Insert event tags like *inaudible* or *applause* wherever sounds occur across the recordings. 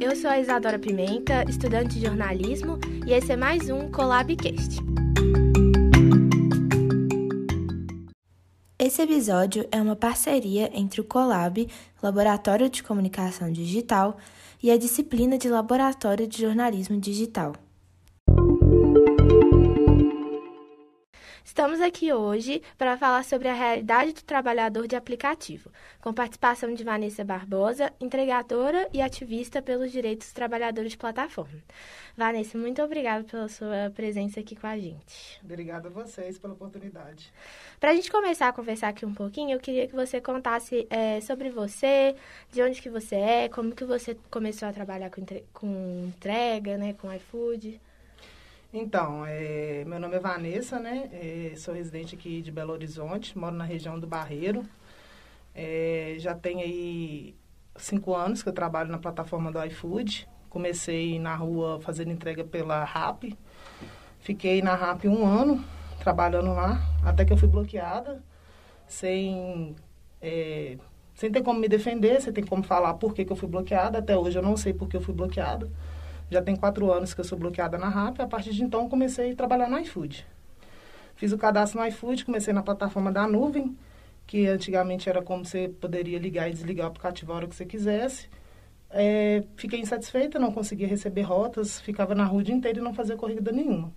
eu sou a Isadora Pimenta, estudante de jornalismo, e esse é mais um Colabcast. Esse episódio é uma parceria entre o Colab, Laboratório de Comunicação Digital, e a disciplina de Laboratório de Jornalismo Digital. Estamos aqui hoje para falar sobre a realidade do trabalhador de aplicativo, com participação de Vanessa Barbosa, entregadora e ativista pelos direitos dos trabalhadores de plataforma. Vanessa, muito obrigada pela sua presença aqui com a gente. Obrigada a vocês pela oportunidade. Para a gente começar a conversar aqui um pouquinho, eu queria que você contasse é, sobre você, de onde que você é, como que você começou a trabalhar com, entre... com entrega, né, com iFood. Então, é, meu nome é Vanessa, né? É, sou residente aqui de Belo Horizonte, moro na região do Barreiro. É, já tenho aí cinco anos que eu trabalho na plataforma do iFood. Comecei na rua fazendo entrega pela RAP. Fiquei na RAP um ano, trabalhando lá, até que eu fui bloqueada, sem, é, sem ter como me defender, sem ter como falar por que, que eu fui bloqueada. Até hoje eu não sei por que eu fui bloqueada. Já tem quatro anos que eu sou bloqueada na RAP. A partir de então, comecei a trabalhar no iFood. Fiz o cadastro no iFood, comecei na plataforma da nuvem, que antigamente era como você poderia ligar e desligar o aplicativo a hora que você quisesse. É, fiquei insatisfeita, não conseguia receber rotas, ficava na rua o dia inteiro e não fazia corrida nenhuma.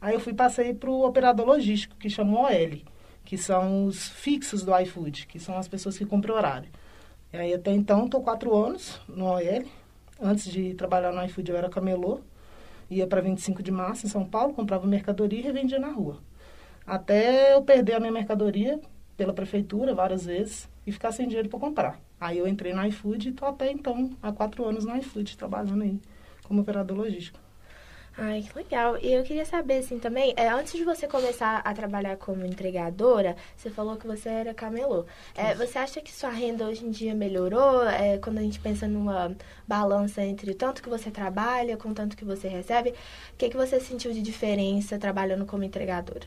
Aí eu fui passei para o operador logístico, que chamou OL, que são os fixos do iFood, que são as pessoas que cumprem horário. E aí até então estou quatro anos no OL, Antes de trabalhar no iFood, eu era camelô. Ia para 25 de março, em São Paulo, comprava mercadoria e revendia na rua. Até eu perder a minha mercadoria pela prefeitura várias vezes e ficar sem dinheiro para comprar. Aí eu entrei no iFood e estou até então, há quatro anos no iFood, trabalhando aí como operador logístico. Ai, que legal. E eu queria saber, assim, também, é, antes de você começar a trabalhar como entregadora, você falou que você era camelô. É, você acha que sua renda hoje em dia melhorou? É, quando a gente pensa numa balança entre tanto que você trabalha com tanto que você recebe, o que, que você sentiu de diferença trabalhando como entregadora?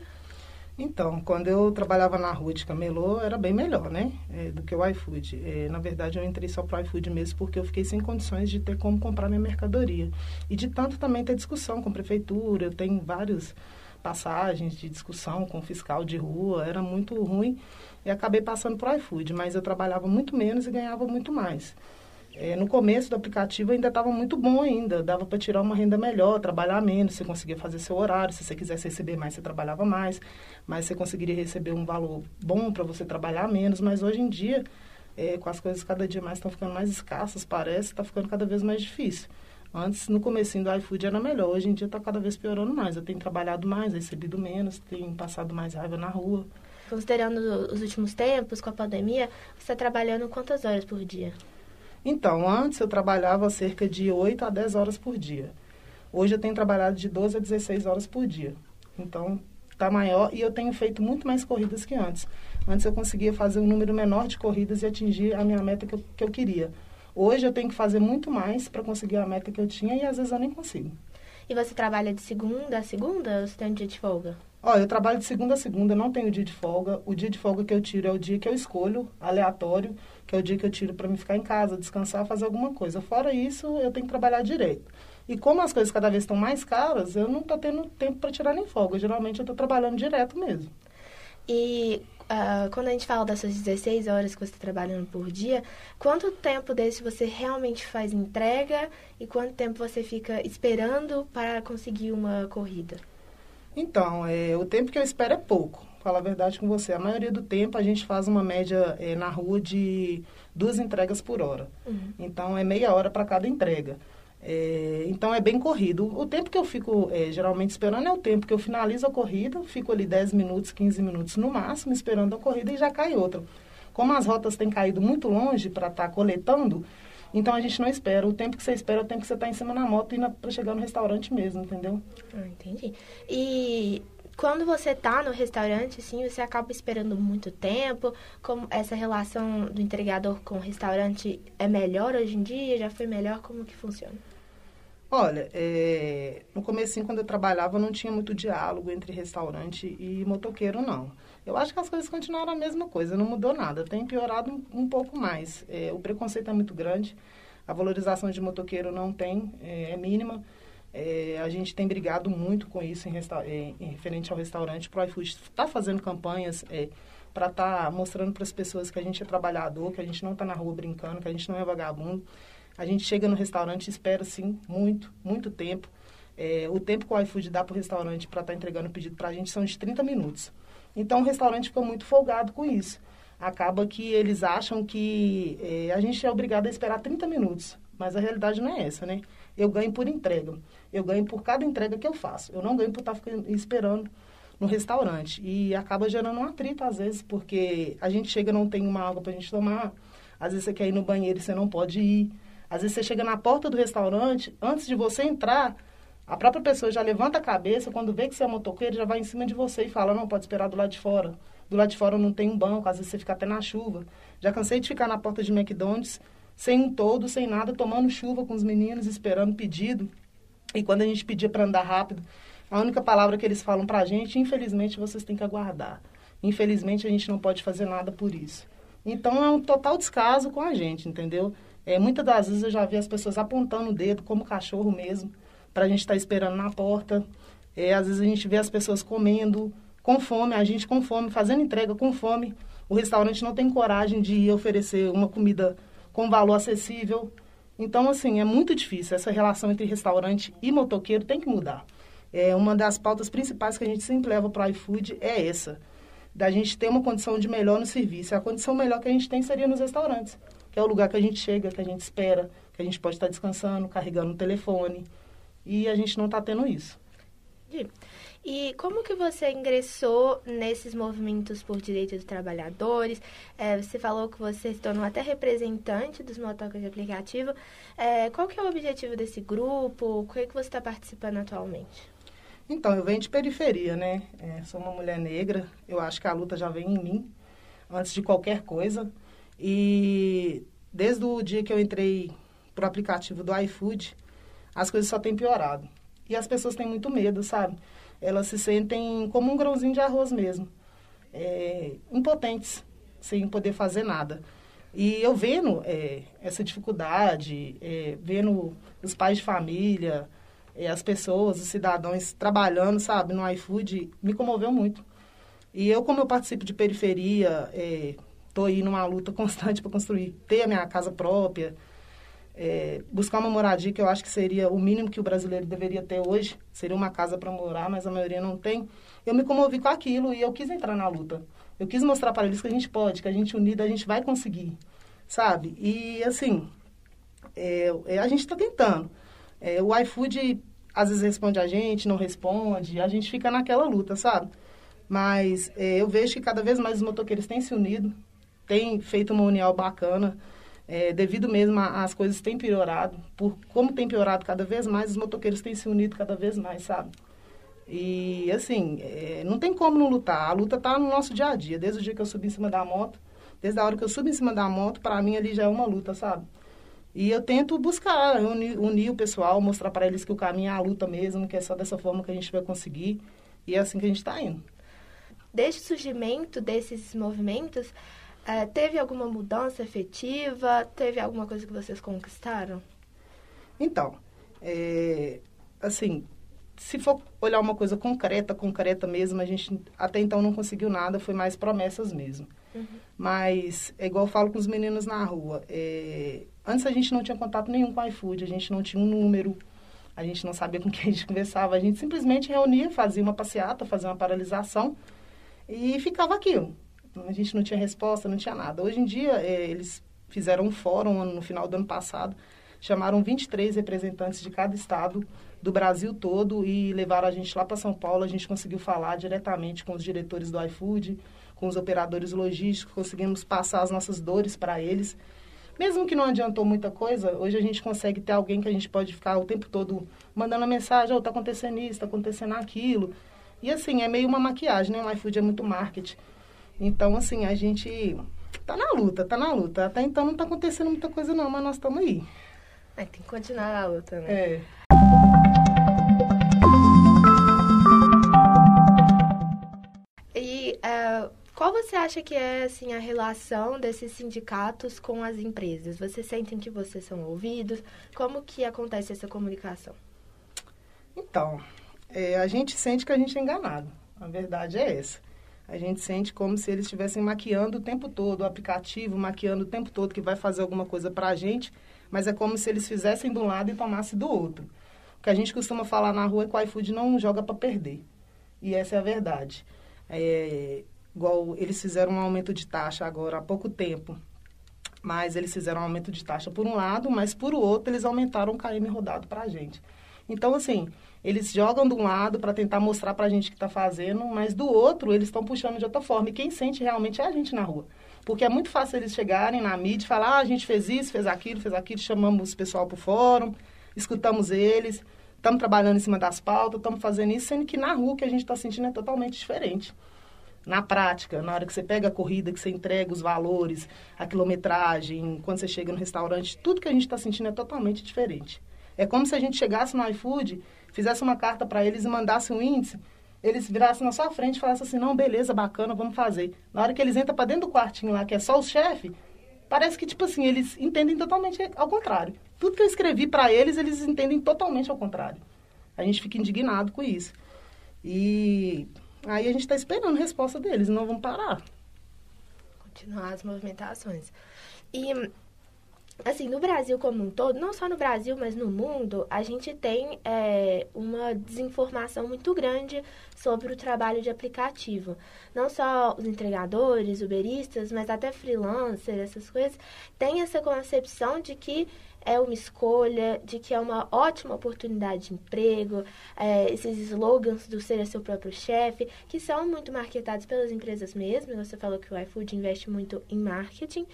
Então, quando eu trabalhava na rua de camelô, era bem melhor, né? É, do que o iFood. É, na verdade, eu entrei só para o iFood mesmo porque eu fiquei sem condições de ter como comprar minha mercadoria. E de tanto também ter discussão com a prefeitura. Eu tenho várias passagens de discussão com o fiscal de rua. Era muito ruim. E acabei passando para o iFood. Mas eu trabalhava muito menos e ganhava muito mais. É, no começo do aplicativo ainda estava muito bom ainda, dava para tirar uma renda melhor, trabalhar menos, você conseguia fazer seu horário, se você quisesse receber mais, você trabalhava mais, mas você conseguiria receber um valor bom para você trabalhar menos, mas hoje em dia, é, com as coisas cada dia mais estão ficando mais escassas, parece, está ficando cada vez mais difícil. Antes, no começo do iFood era melhor, hoje em dia está cada vez piorando mais. Eu tenho trabalhado mais, recebido menos, tenho passado mais raiva na rua. Considerando os últimos tempos, com a pandemia, você está trabalhando quantas horas por dia? Então, antes eu trabalhava cerca de 8 a 10 horas por dia. Hoje eu tenho trabalhado de 12 a 16 horas por dia. Então, está maior e eu tenho feito muito mais corridas que antes. Antes eu conseguia fazer um número menor de corridas e atingir a minha meta que eu, que eu queria. Hoje eu tenho que fazer muito mais para conseguir a meta que eu tinha e às vezes eu nem consigo. E você trabalha de segunda a segunda ou você tem um dia de folga? Ó, eu trabalho de segunda a segunda, não tenho dia de folga. O dia de folga que eu tiro é o dia que eu escolho, aleatório, que é o dia que eu tiro para me ficar em casa, descansar, fazer alguma coisa. Fora isso, eu tenho que trabalhar direito. E como as coisas cada vez estão mais caras, eu não estou tendo tempo para tirar nem folga. Geralmente eu estou trabalhando direto mesmo. E uh, quando a gente fala dessas 16 horas que você está trabalhando por dia, quanto tempo desse você realmente faz entrega e quanto tempo você fica esperando para conseguir uma corrida? Então, é, o tempo que eu espero é pouco falar a verdade com você. A maioria do tempo a gente faz uma média é, na rua de duas entregas por hora. Uhum. Então é meia hora para cada entrega. É, então é bem corrido. O tempo que eu fico é, geralmente esperando é o tempo que eu finalizo a corrida, fico ali 10 minutos, 15 minutos no máximo, esperando a corrida e já cai outra. Como as rotas têm caído muito longe para estar tá coletando, então a gente não espera. O tempo que você espera é o tempo que você está em cima na moto e para chegar no restaurante mesmo, entendeu? Ah, entendi. E quando você está no restaurante, assim, você acaba esperando muito tempo. Como essa relação do entregador com o restaurante é melhor hoje em dia? Já foi melhor? Como que funciona? Olha, é, no começo, quando eu trabalhava, não tinha muito diálogo entre restaurante e motoqueiro, não. Eu acho que as coisas continuaram a mesma coisa, não mudou nada. Tem piorado um, um pouco mais. É, o preconceito é muito grande A valorização de motoqueiro não tem, é, é mínima. É, a gente tem brigado muito com isso em, em, em referente ao restaurante. O iFood está fazendo campanhas é, para estar tá mostrando para as pessoas que a gente é trabalhador, que a gente não está na rua brincando, que a gente não é vagabundo. A gente chega no restaurante e espera, sim, muito, muito tempo. É, o tempo que o iFood dá para o restaurante para estar tá entregando o pedido para a gente são de 30 minutos. Então, o restaurante fica muito folgado com isso. Acaba que eles acham que é, a gente é obrigado a esperar 30 minutos. Mas a realidade não é essa, né? Eu ganho por entrega. Eu ganho por cada entrega que eu faço. Eu não ganho por estar tá esperando no restaurante. E acaba gerando um atrito, às vezes, porque a gente chega não tem uma água para a gente tomar. Às vezes você quer ir no banheiro e você não pode ir. Às vezes você chega na porta do restaurante, antes de você entrar, a própria pessoa já levanta a cabeça, quando vê que você é motoqueiro, já vai em cima de você e fala, não, pode esperar do lado de fora. Do lado de fora não tem um banco, às vezes você fica até na chuva. Já cansei de ficar na porta de McDonald's, sem um todo, sem nada, tomando chuva com os meninos, esperando pedido. E quando a gente pedia para andar rápido, a única palavra que eles falam para a gente, infelizmente, vocês têm que aguardar. Infelizmente, a gente não pode fazer nada por isso. Então, é um total descaso com a gente, entendeu? É, muitas das vezes eu já vi as pessoas apontando o dedo, como cachorro mesmo, para a gente estar tá esperando na porta. É, às vezes a gente vê as pessoas comendo com fome, a gente com fome, fazendo entrega com fome. O restaurante não tem coragem de oferecer uma comida com valor acessível. Então, assim, é muito difícil. Essa relação entre restaurante e motoqueiro tem que mudar. É, uma das pautas principais que a gente sempre leva para o iFood é essa, da gente ter uma condição de melhor no serviço. A condição melhor que a gente tem seria nos restaurantes, que é o lugar que a gente chega, que a gente espera, que a gente pode estar descansando, carregando o telefone, e a gente não está tendo isso. E como que você ingressou nesses movimentos por direitos dos trabalhadores? É, você falou que você se tornou até representante dos motocas de aplicativo. É, qual que é o objetivo desse grupo? O que, é que você está participando atualmente? Então, eu venho de periferia, né? É, sou uma mulher negra. Eu acho que a luta já vem em mim, antes de qualquer coisa. E desde o dia que eu entrei para o aplicativo do iFood, as coisas só têm piorado. E as pessoas têm muito medo, sabe? Elas se sentem como um grãozinho de arroz mesmo. É, impotentes, sem poder fazer nada. E eu vendo é, essa dificuldade, é, vendo os pais de família, é, as pessoas, os cidadãos trabalhando, sabe, no iFood, me comoveu muito. E eu, como eu participo de periferia, estou é, aí numa luta *laughs* constante para construir, ter a minha casa própria, é, buscar uma moradia que eu acho que seria o mínimo que o brasileiro deveria ter hoje, seria uma casa para morar, mas a maioria não tem. Eu me comovi com aquilo e eu quis entrar na luta. Eu quis mostrar para eles que a gente pode, que a gente unida a gente vai conseguir, sabe? E assim, é, é a gente está tentando. É, o iFood às vezes responde a gente, não responde, a gente fica naquela luta, sabe? Mas é, eu vejo que cada vez mais os motoqueiros têm se unido, têm feito uma união bacana é, devido mesmo às coisas têm piorado, por como tem piorado cada vez mais, os motoqueiros têm se unido cada vez mais, sabe? E, assim, é, não tem como não lutar. A luta está no nosso dia a dia. Desde o dia que eu subi em cima da moto, desde a hora que eu subo em cima da moto, para mim ali já é uma luta, sabe? E eu tento buscar, unir, unir o pessoal, mostrar para eles que o caminho é a luta mesmo, que é só dessa forma que a gente vai conseguir. E é assim que a gente está indo. Desde o surgimento desses movimentos, é, teve alguma mudança efetiva? Teve alguma coisa que vocês conquistaram? Então, é, assim, se for olhar uma coisa concreta, concreta mesmo, a gente até então não conseguiu nada, foi mais promessas mesmo. Uhum. Mas, é igual eu falo com os meninos na rua, é, antes a gente não tinha contato nenhum com o iFood, a gente não tinha um número, a gente não sabia com quem a gente conversava, a gente simplesmente reunia, fazia uma passeata, fazia uma paralisação e ficava aquilo. A gente não tinha resposta, não tinha nada. Hoje em dia, é, eles fizeram um fórum no final do ano passado, chamaram 23 representantes de cada estado do Brasil todo e levaram a gente lá para São Paulo. A gente conseguiu falar diretamente com os diretores do iFood, com os operadores logísticos, conseguimos passar as nossas dores para eles. Mesmo que não adiantou muita coisa, hoje a gente consegue ter alguém que a gente pode ficar o tempo todo mandando a mensagem, oh, acontecendo isso, tá acontecendo aquilo. E assim, é meio uma maquiagem, né? O iFood é muito marketing. Então, assim, a gente tá na luta, tá na luta. Até então não tá acontecendo muita coisa não, mas nós estamos aí. É, tem que continuar a luta, né? É. E uh, Qual você acha que é assim a relação desses sindicatos com as empresas? Vocês sentem que vocês são ouvidos? Como que acontece essa comunicação? Então, é, a gente sente que a gente é enganado. A verdade é essa. A gente sente como se eles estivessem maquiando o tempo todo, o aplicativo maquiando o tempo todo que vai fazer alguma coisa para a gente, mas é como se eles fizessem de um lado e tomassem do outro. O que a gente costuma falar na rua é que o iFood não joga para perder. E essa é a verdade. É, igual eles fizeram um aumento de taxa agora há pouco tempo, mas eles fizeram um aumento de taxa por um lado, mas por outro eles aumentaram o KM rodado para a gente. Então, assim, eles jogam de um lado para tentar mostrar para a gente que está fazendo, mas do outro eles estão puxando de outra forma. E quem sente realmente é a gente na rua. Porque é muito fácil eles chegarem na mídia e falar, ah, a gente fez isso, fez aquilo, fez aquilo, chamamos o pessoal para o fórum, escutamos eles, estamos trabalhando em cima das pautas, estamos fazendo isso, sendo que na rua o que a gente está sentindo é totalmente diferente. Na prática, na hora que você pega a corrida, que você entrega os valores, a quilometragem, quando você chega no restaurante, tudo que a gente está sentindo é totalmente diferente. É como se a gente chegasse no iFood fizesse uma carta para eles e mandasse um índice, eles virassem na sua frente e falassem assim, não, beleza, bacana, vamos fazer. Na hora que eles entram para dentro do quartinho lá, que é só o chefe, parece que, tipo assim, eles entendem totalmente ao contrário. Tudo que eu escrevi para eles, eles entendem totalmente ao contrário. A gente fica indignado com isso. E aí a gente está esperando a resposta deles, não vamos parar. Continuar as movimentações. E assim, no Brasil como um todo, não só no Brasil, mas no mundo, a gente tem é, uma desinformação muito grande sobre o trabalho de aplicativo. Não só os entregadores, uberistas, mas até freelancers, essas coisas, têm essa concepção de que é uma escolha, de que é uma ótima oportunidade de emprego, é, esses slogans do ser seu próprio chefe, que são muito marketados pelas empresas mesmo. Você falou que o iFood investe muito em marketing.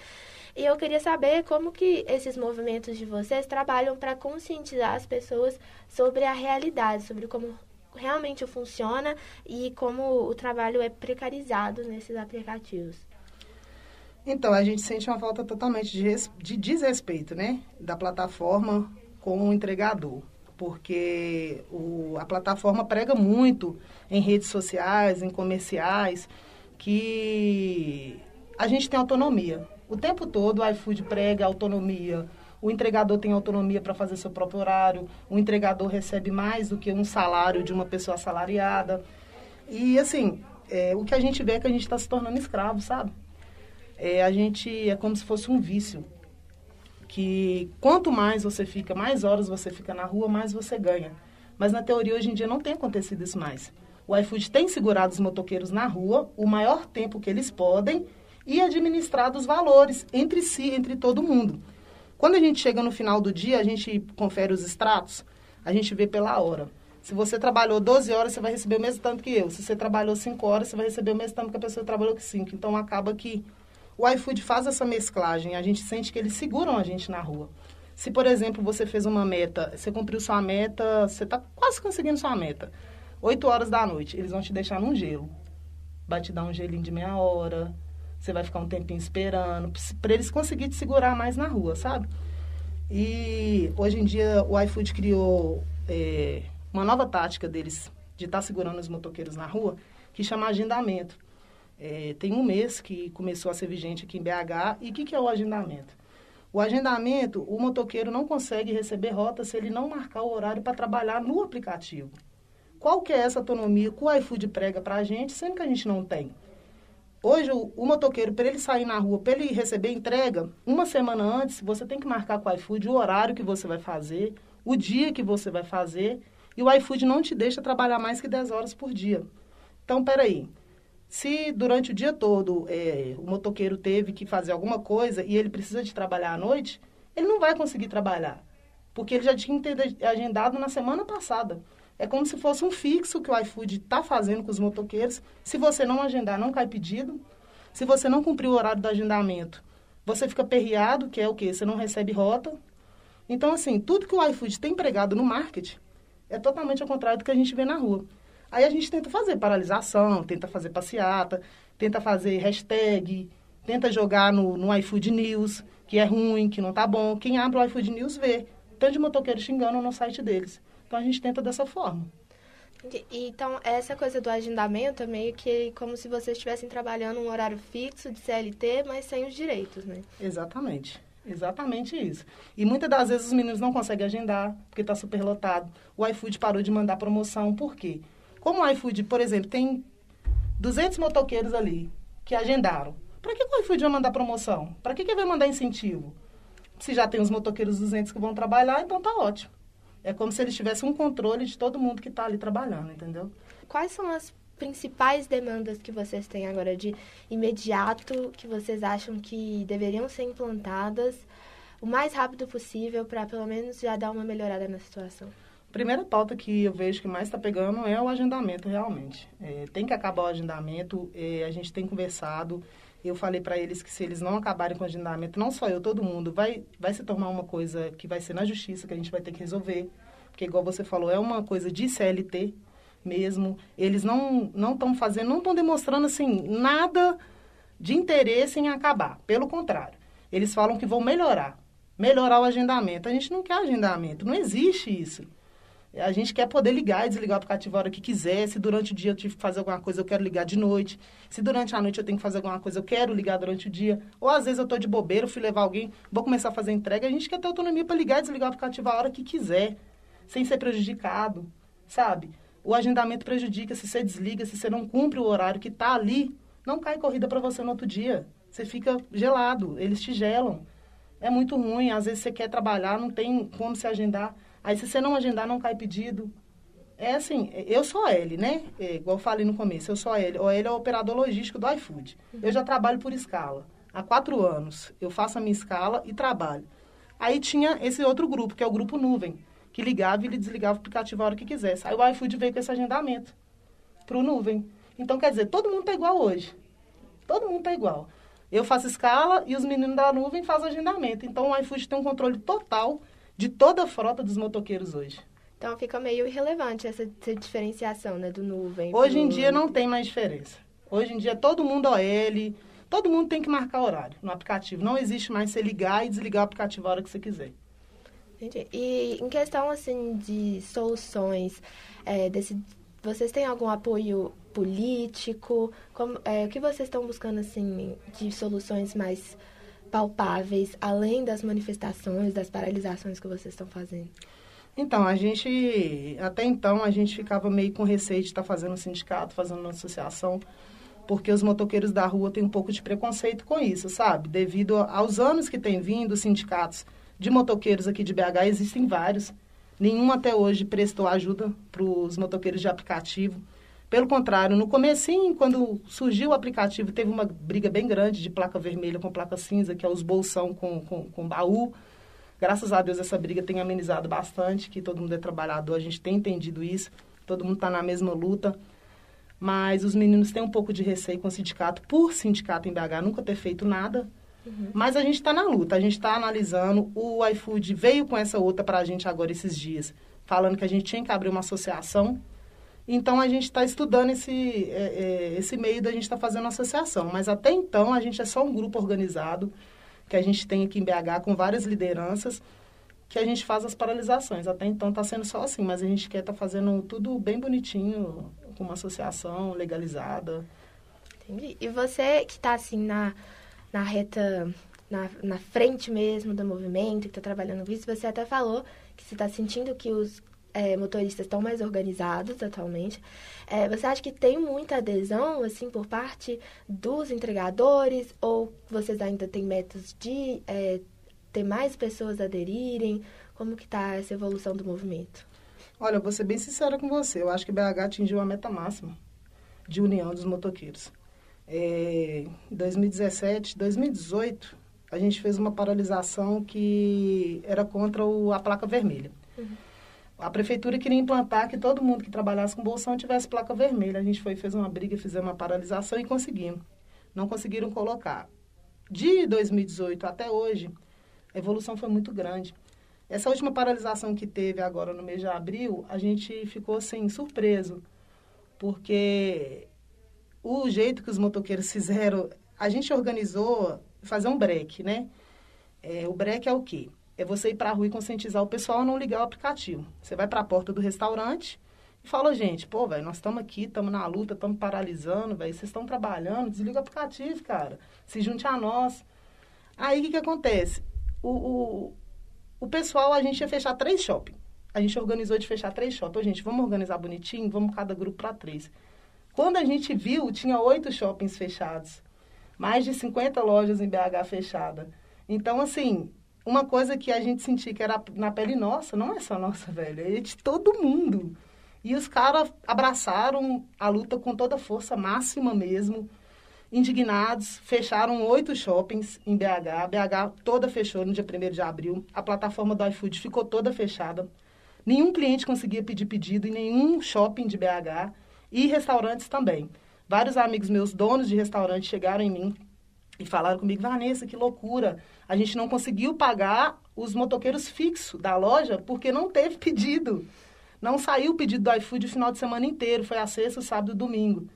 E eu queria saber como que esses movimentos de vocês trabalham para conscientizar as pessoas sobre a realidade, sobre como realmente funciona e como o trabalho é precarizado nesses aplicativos. Então, a gente sente uma falta totalmente de, de desrespeito, né? Da plataforma com o entregador. Porque o, a plataforma prega muito em redes sociais, em comerciais, que a gente tem autonomia. O tempo todo o iFood prega autonomia. O entregador tem autonomia para fazer seu próprio horário. O entregador recebe mais do que um salário de uma pessoa assalariada. E, assim, é, o que a gente vê é que a gente está se tornando escravo, sabe? É, a gente é como se fosse um vício. Que quanto mais você fica, mais horas você fica na rua, mais você ganha. Mas na teoria, hoje em dia, não tem acontecido isso mais. O iFood tem segurado os motoqueiros na rua o maior tempo que eles podem e administrar os valores entre si, entre todo mundo. Quando a gente chega no final do dia, a gente confere os extratos, a gente vê pela hora. Se você trabalhou 12 horas, você vai receber o mesmo tanto que eu. Se você trabalhou 5 horas, você vai receber o mesmo tanto que a pessoa trabalhou que 5. Então, acaba que o iFood faz essa mesclagem. A gente sente que eles seguram a gente na rua. Se, por exemplo, você fez uma meta, você cumpriu sua meta, você está quase conseguindo sua meta. 8 horas da noite, eles vão te deixar num gelo. Vai te dar um gelinho de meia hora, você vai ficar um tempinho esperando, para eles conseguirem te segurar mais na rua, sabe? E hoje em dia o iFood criou é, uma nova tática deles de estar tá segurando os motoqueiros na rua, que chama agendamento. É, tem um mês que começou a ser vigente aqui em BH. E o que, que é o agendamento? O agendamento, o motoqueiro não consegue receber rota se ele não marcar o horário para trabalhar no aplicativo. Qual que é essa autonomia que o iFood prega para a gente, sendo que a gente não tem? Hoje, o, o motoqueiro, para ele sair na rua, para ele receber entrega, uma semana antes, você tem que marcar com o iFood o horário que você vai fazer, o dia que você vai fazer, e o iFood não te deixa trabalhar mais que 10 horas por dia. Então, peraí. Se durante o dia todo é, o motoqueiro teve que fazer alguma coisa e ele precisa de trabalhar à noite, ele não vai conseguir trabalhar. Porque ele já tinha agendado na semana passada. É como se fosse um fixo que o iFood está fazendo com os motoqueiros. Se você não agendar, não cai pedido. Se você não cumprir o horário do agendamento, você fica perreado, que é o quê? Você não recebe rota. Então, assim, tudo que o iFood tem empregado no marketing é totalmente ao contrário do que a gente vê na rua. Aí a gente tenta fazer paralisação, tenta fazer passeata, tenta fazer hashtag, tenta jogar no, no iFood News, que é ruim, que não tá bom. Quem abre o iFood News vê. Tanto de motoqueiro xingando no site deles. Então a gente tenta dessa forma. Então, essa coisa do agendamento é meio que como se vocês estivessem trabalhando um horário fixo de CLT, mas sem os direitos, né? Exatamente. Exatamente isso. E muitas das vezes os meninos não conseguem agendar, porque está superlotado. O iFood parou de mandar promoção, por quê? Como o iFood, por exemplo, tem 200 motoqueiros ali que agendaram. Para que o iFood vai mandar promoção? Para que, que vai mandar incentivo? Se já tem os motoqueiros 200 que vão trabalhar, então tá ótimo. É como se eles tivessem um controle de todo mundo que está ali trabalhando, entendeu? Quais são as principais demandas que vocês têm agora de imediato que vocês acham que deveriam ser implantadas o mais rápido possível para pelo menos já dar uma melhorada na situação? primeira pauta que eu vejo que mais está pegando é o agendamento, realmente. É, tem que acabar o agendamento, é, a gente tem conversado. Eu falei para eles que se eles não acabarem com o agendamento, não só eu, todo mundo, vai, vai se tornar uma coisa que vai ser na justiça, que a gente vai ter que resolver. Porque, igual você falou, é uma coisa de CLT mesmo. Eles não estão fazendo, não estão demonstrando, assim, nada de interesse em acabar. Pelo contrário, eles falam que vão melhorar. Melhorar o agendamento. A gente não quer agendamento, não existe isso. A gente quer poder ligar e desligar o aplicativo a hora que quiser. Se durante o dia eu tive que fazer alguma coisa, eu quero ligar de noite. Se durante a noite eu tenho que fazer alguma coisa, eu quero ligar durante o dia. Ou às vezes eu estou de bobeira, fui levar alguém, vou começar a fazer entrega. A gente quer ter autonomia para ligar e desligar o aplicativo a hora que quiser, sem ser prejudicado, sabe? O agendamento prejudica se você desliga, se você não cumpre o horário que está ali, não cai corrida para você no outro dia. Você fica gelado, eles te gelam. É muito ruim, às vezes você quer trabalhar, não tem como se agendar. Aí, se você não agendar, não cai pedido. É assim, eu sou L, né? É, igual eu falei no começo, eu sou L. O L é o operador logístico do iFood. Eu já trabalho por escala. Há quatro anos. Eu faço a minha escala e trabalho. Aí tinha esse outro grupo, que é o grupo nuvem, que ligava e desligava o aplicativo a hora que quisesse. Aí o iFood veio com esse agendamento para o nuvem. Então, quer dizer, todo mundo está igual hoje. Todo mundo está igual. Eu faço escala e os meninos da nuvem fazem agendamento. Então, o iFood tem um controle total de toda a frota dos motoqueiros hoje. Então fica meio irrelevante essa, essa diferenciação, né, do nuvem. Hoje em dia não tem mais diferença. Hoje em dia todo mundo OL, todo mundo tem que marcar horário no aplicativo. Não existe mais você ligar e desligar o aplicativo a hora que você quiser. Entendi. E em questão assim de soluções, é, desse, vocês têm algum apoio político? Como, é, o que vocês estão buscando assim de soluções mais palpáveis, além das manifestações, das paralisações que vocês estão fazendo? Então, a gente, até então, a gente ficava meio com receio de estar fazendo um sindicato, fazendo uma associação, porque os motoqueiros da rua têm um pouco de preconceito com isso, sabe? Devido aos anos que tem vindo, os sindicatos de motoqueiros aqui de BH existem vários. Nenhum até hoje prestou ajuda para os motoqueiros de aplicativo. Pelo contrário, no comecinho, quando surgiu o aplicativo, teve uma briga bem grande de placa vermelha com placa cinza, que é os bolsão com, com, com baú. Graças a Deus essa briga tem amenizado bastante, que todo mundo é trabalhador, a gente tem entendido isso, todo mundo está na mesma luta. Mas os meninos têm um pouco de receio com o sindicato, por sindicato em BH nunca ter feito nada. Uhum. Mas a gente está na luta, a gente está analisando. O iFood veio com essa outra para a gente agora esses dias, falando que a gente tinha que abrir uma associação então, a gente está estudando esse, é, é, esse meio da gente estar tá fazendo associação. Mas até então, a gente é só um grupo organizado que a gente tem aqui em BH com várias lideranças que a gente faz as paralisações. Até então está sendo só assim, mas a gente quer estar tá fazendo tudo bem bonitinho, com uma associação legalizada. Entendi. E você que está assim na, na reta, na, na frente mesmo do movimento, que está trabalhando com isso, você até falou que você está sentindo que os é, motoristas estão mais organizados atualmente. É, você acha que tem muita adesão, assim, por parte dos entregadores? Ou vocês ainda têm métodos de é, ter mais pessoas aderirem? Como que está essa evolução do movimento? Olha, eu vou ser bem sincera com você. Eu acho que BH atingiu a meta máxima de união dos motoqueiros. É, em 2017, 2018, a gente fez uma paralisação que era contra o, a placa vermelha. Uhum. A prefeitura queria implantar que todo mundo que trabalhasse com bolsão tivesse placa vermelha. A gente foi fez uma briga, fizemos uma paralisação e conseguimos. Não conseguiram colocar. De 2018 até hoje, a evolução foi muito grande. Essa última paralisação que teve agora no mês de abril, a gente ficou assim surpreso, porque o jeito que os motoqueiros fizeram, a gente organizou fazer um break, né? É, o break é o quê? É você ir para a rua e conscientizar o pessoal a não ligar o aplicativo. Você vai para a porta do restaurante e falou, gente, pô, velho, nós estamos aqui, estamos na luta, estamos paralisando, velho, vocês estão trabalhando, desliga o aplicativo, cara. Se junte a nós. Aí, o que, que acontece? O, o, o pessoal, a gente ia fechar três shopping. A gente organizou de fechar três shopping. gente, vamos organizar bonitinho, vamos cada grupo para três. Quando a gente viu, tinha oito shoppings fechados. Mais de 50 lojas em BH fechada. Então, assim, uma coisa que a gente sentia que era na pele nossa, não é só nossa, velho, é de todo mundo. E os caras abraçaram a luta com toda a força máxima mesmo, indignados, fecharam oito shoppings em BH. BH toda fechou no dia 1 de abril. A plataforma do iFood ficou toda fechada. Nenhum cliente conseguia pedir pedido em nenhum shopping de BH e restaurantes também. Vários amigos meus, donos de restaurante, chegaram em mim e falaram comigo, Vanessa, que loucura. A gente não conseguiu pagar os motoqueiros fixos da loja porque não teve pedido. Não saiu o pedido do iFood o final de semana inteiro, foi a sexta, sábado domingo.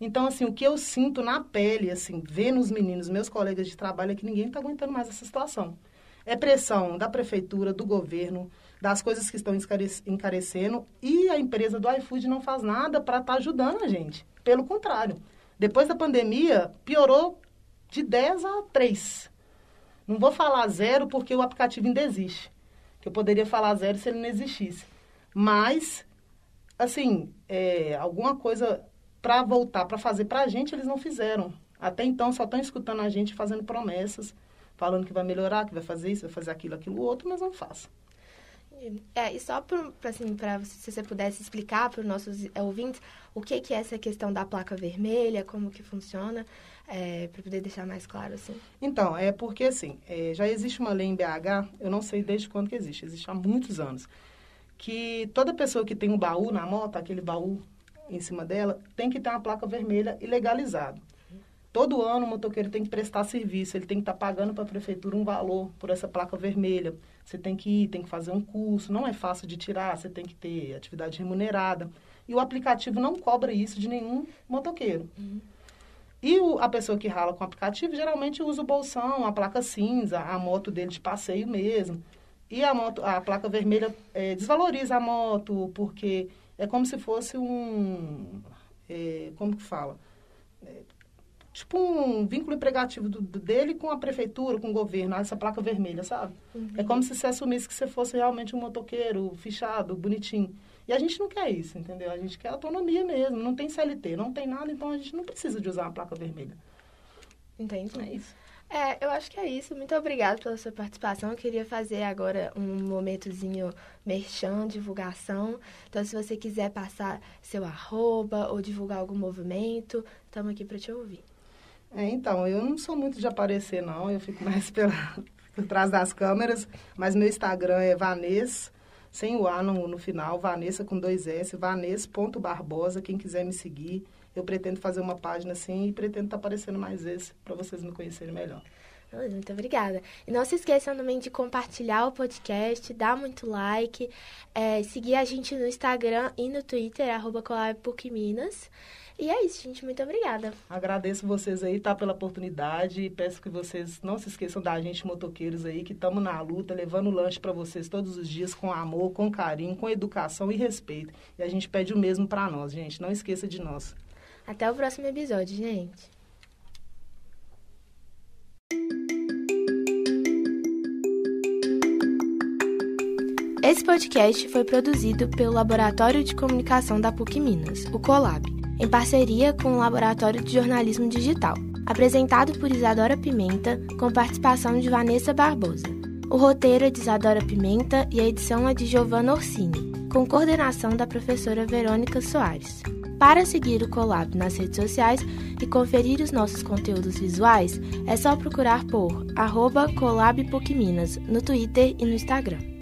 Então, assim, o que eu sinto na pele, assim, vendo os meninos, meus colegas de trabalho, é que ninguém está aguentando mais essa situação. É pressão da prefeitura, do governo, das coisas que estão encarecendo e a empresa do iFood não faz nada para estar tá ajudando a gente. Pelo contrário. Depois da pandemia, piorou de 10 a 3. Não vou falar zero porque o aplicativo ainda existe. Eu poderia falar zero se ele não existisse. Mas, assim, é, alguma coisa para voltar, para fazer para a gente, eles não fizeram. Até então, só estão escutando a gente fazendo promessas, falando que vai melhorar, que vai fazer isso, vai fazer aquilo, aquilo outro, mas não É, e só para assim, se você pudesse explicar para os nossos ouvintes o que, que é essa questão da placa vermelha, como que funciona, é, para poder deixar mais claro, assim. Então, é porque, assim, é, já existe uma lei em BH, eu não sei desde quando que existe, existe há muitos anos, que toda pessoa que tem um baú na moto, aquele baú em cima dela, tem que ter uma placa vermelha e legalizado. Todo ano o motoqueiro tem que prestar serviço, ele tem que estar tá pagando para a prefeitura um valor por essa placa vermelha. Você tem que ir, tem que fazer um curso, não é fácil de tirar, você tem que ter atividade remunerada. E o aplicativo não cobra isso de nenhum motoqueiro. Uhum. E o, a pessoa que rala com o aplicativo geralmente usa o bolsão, a placa cinza, a moto dele de passeio mesmo. E a, moto, a placa vermelha é, desvaloriza a moto, porque é como se fosse um. É, como que fala? É, tipo um vínculo empregativo do, do, dele com a prefeitura, com o governo, essa placa vermelha, sabe? Uhum. É como se você assumisse que você fosse realmente um motoqueiro fichado, bonitinho. E a gente não quer isso, entendeu? A gente quer autonomia mesmo, não tem CLT, não tem nada, então a gente não precisa de usar uma placa vermelha. Entendi. É isso. É, eu acho que é isso. Muito obrigada pela sua participação. Eu queria fazer agora um momentozinho merchan, divulgação. Então, se você quiser passar seu arroba ou divulgar algum movimento, estamos aqui para te ouvir. É, então, eu não sou muito de aparecer, não. Eu fico mais *laughs* pela, por trás das câmeras. Mas meu Instagram é Vanessa, sem o A no, no final, Vanessa com dois S, vanessa.barbosa, quem quiser me seguir. Eu pretendo fazer uma página assim e pretendo estar tá aparecendo mais vezes para vocês me conhecerem melhor. Muito obrigada. E não se esqueçam também de compartilhar o podcast, dar muito like, é, seguir a gente no Instagram e no Twitter, arroba Minas. E é isso, gente. Muito obrigada. Agradeço vocês aí, tá, pela oportunidade. E peço que vocês não se esqueçam da gente, motoqueiros aí, que estamos na luta, levando lanche para vocês todos os dias com amor, com carinho, com educação e respeito. E a gente pede o mesmo para nós, gente. Não esqueça de nós. Até o próximo episódio, gente. Esse podcast foi produzido pelo Laboratório de Comunicação da PUC Minas, o COLAB em parceria com o Laboratório de Jornalismo Digital, apresentado por Isadora Pimenta, com participação de Vanessa Barbosa. O roteiro é de Isadora Pimenta e a edição é de Giovanna Orsini, com coordenação da professora Verônica Soares. Para seguir o Colab nas redes sociais e conferir os nossos conteúdos visuais, é só procurar por arroba no Twitter e no Instagram.